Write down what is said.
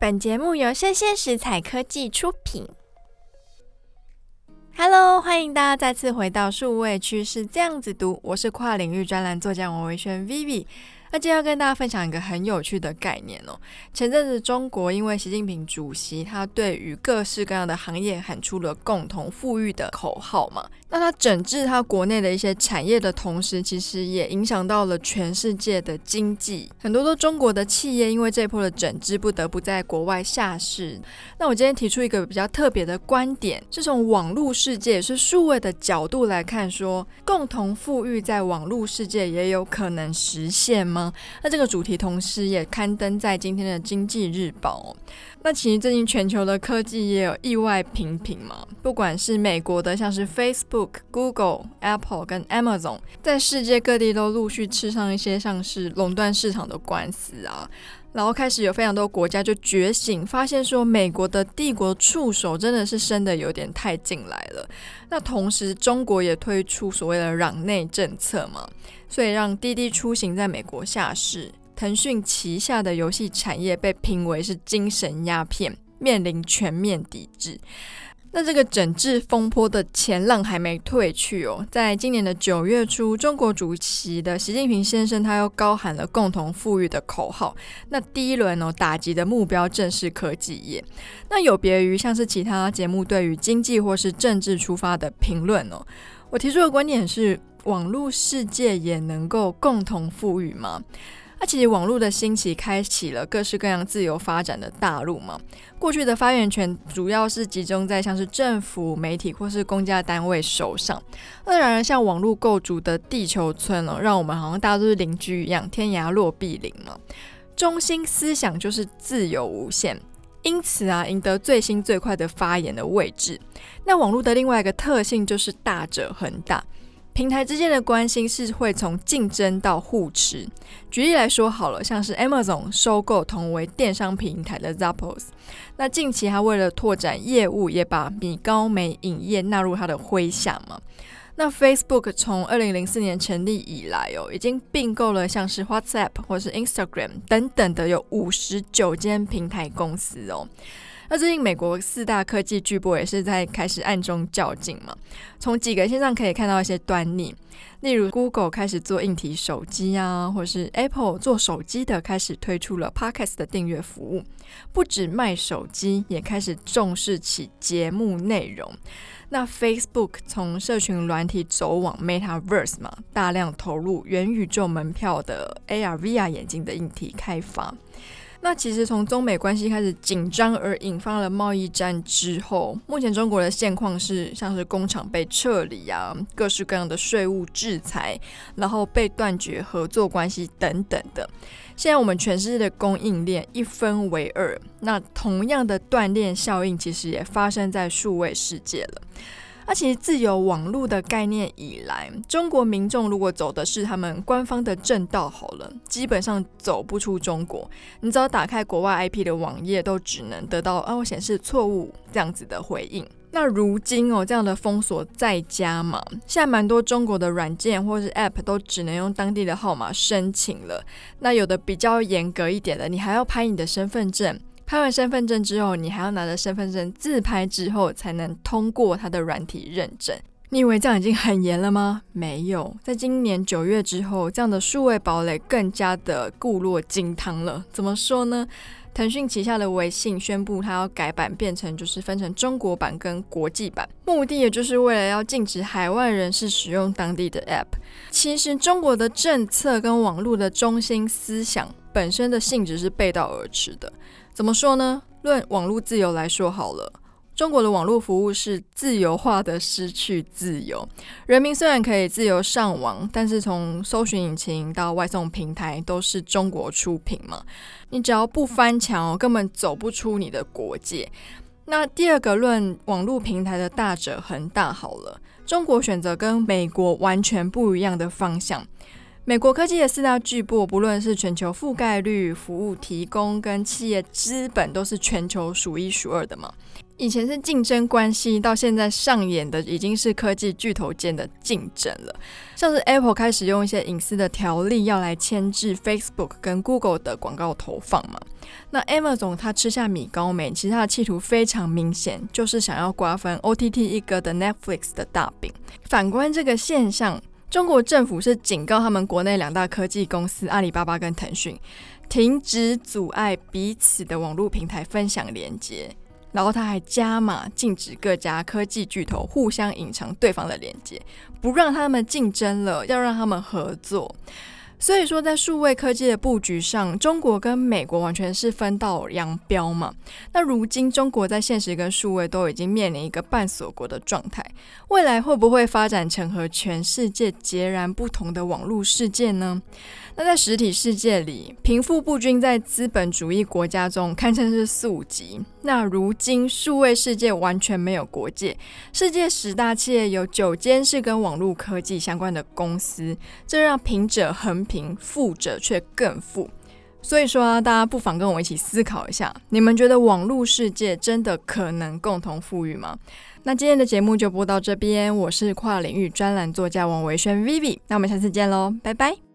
本节目由生鲜食材科技出品。Hello，欢迎大家再次回到数位趋势这样子读，我是跨领域专栏作家王维轩 Vivi。那今天要跟大家分享一个很有趣的概念哦。前阵子中国因为习近平主席他对于各式各样的行业喊出了共同富裕的口号嘛，那他整治他国内的一些产业的同时，其实也影响到了全世界的经济。很多的中国的企业因为这波的整治，不得不在国外下市。那我今天提出一个比较特别的观点，是从网络世界，是数位的角度来看，说共同富裕在网络世界也有可能实现吗？那这个主题同时也刊登在今天的《经济日报》。那其实最近全球的科技也有意外频频嘛，不管是美国的像是 Facebook、Google、Apple 跟 Amazon，在世界各地都陆续吃上一些像是垄断市场的官司啊。然后开始有非常多国家就觉醒，发现说美国的帝国触手真的是伸得有点太近来了。那同时中国也推出所谓的攘内政策嘛，所以让滴滴出行在美国下市。腾讯旗下的游戏产业被评为是精神鸦片，面临全面抵制。那这个整治风波的前浪还没退去哦，在今年的九月初，中国主席的习近平先生他又高喊了共同富裕的口号。那第一轮哦，打击的目标正是科技业。那有别于像是其他节目对于经济或是政治出发的评论哦，我提出的观点是，网络世界也能够共同富裕吗？那其实网络的兴起开启了各式各样自由发展的大陆嘛。过去的发言权主要是集中在像是政府、媒体或是公家单位手上。那然而像网络构筑的地球村哦，让我们好像大家都是邻居一样，天涯若比邻嘛。中心思想就是自由无限，因此啊，赢得最新最快的发言的位置。那网络的另外一个特性就是大者恒大。平台之间的关系是会从竞争到互持。举例来说好了，像是 Amazon 收购同为电商平台的 Zappos，那近期他为了拓展业务，也把米高梅影业纳入他的麾下嘛。那 Facebook 从二零零四年成立以来哦，已经并购了像是 WhatsApp 或是 Instagram 等等的有五十九间平台公司哦。那最近美国四大科技巨擘也是在开始暗中较劲嘛，从几个现象可以看到一些端倪，例如 Google 开始做硬体手机啊，或是 Apple 做手机的开始推出了 Podcast 的订阅服务，不止卖手机，也开始重视起节目内容。那 Facebook 从社群软体走往 Metaverse 嘛，大量投入元宇宙门票的 AR、VR 眼镜的硬体开发。那其实从中美关系开始紧张而引发了贸易战之后，目前中国的现况是像是工厂被撤离啊，各式各样的税务制裁，然后被断绝合作关系等等的。现在我们全世界的供应链一分为二，那同样的断链效应其实也发生在数位世界了。那其实自有网络的概念以来，中国民众如果走的是他们官方的正道，好了，基本上走不出中国。你只要打开国外 IP 的网页，都只能得到啊，我显示错误这样子的回应。那如今哦，这样的封锁再加嘛，现在蛮多中国的软件或是 App 都只能用当地的号码申请了。那有的比较严格一点的，你还要拍你的身份证。拍完身份证之后，你还要拿着身份证自拍之后，才能通过它的软体认证。你以为这样已经很严了吗？没有，在今年九月之后，这样的数位堡垒更加的固若金汤了。怎么说呢？腾讯旗下的微信宣布，它要改版，变成就是分成中国版跟国际版，目的也就是为了要禁止海外人士使用当地的 App。其实，中国的政策跟网络的中心思想本身的性质是背道而驰的。怎么说呢？论网络自由来说好了，中国的网络服务是自由化的失去自由。人民虽然可以自由上网，但是从搜寻引擎到外送平台都是中国出品嘛。你只要不翻墙，根本走不出你的国界。那第二个论网络平台的大者恒大好了，中国选择跟美国完全不一样的方向。美国科技的四大巨擘，不论是全球覆盖率、服务提供跟企业资本，都是全球数一数二的嘛。以前是竞争关系，到现在上演的已经是科技巨头间的竞争了。像是 Apple 开始用一些隐私的条例要来牵制 Facebook 跟 Google 的广告投放嘛。那 Amazon 他吃下米高梅，其实他的企图非常明显，就是想要瓜分 OTT 一哥的 Netflix 的大饼。反观这个现象，中国政府是警告他们国内两大科技公司阿里巴巴跟腾讯，停止阻碍彼此的网络平台分享连接。然后他还加码禁止各家科技巨头互相隐藏对方的连接，不让他们竞争了，要让他们合作。所以说，在数位科技的布局上，中国跟美国完全是分道扬镳嘛。那如今中国在现实跟数位都已经面临一个半锁国的状态，未来会不会发展成和全世界截然不同的网络世界呢？那在实体世界里，贫富不均在资本主义国家中堪称是宿疾。那如今数位世界完全没有国界，世界十大企业有九间是跟网络科技相关的公司，这让贫者很贫，富者却更富。所以说啊，大家不妨跟我一起思考一下，你们觉得网络世界真的可能共同富裕吗？那今天的节目就播到这边，我是跨领域专栏作家王维轩 Vivi，那我们下次见喽，拜拜。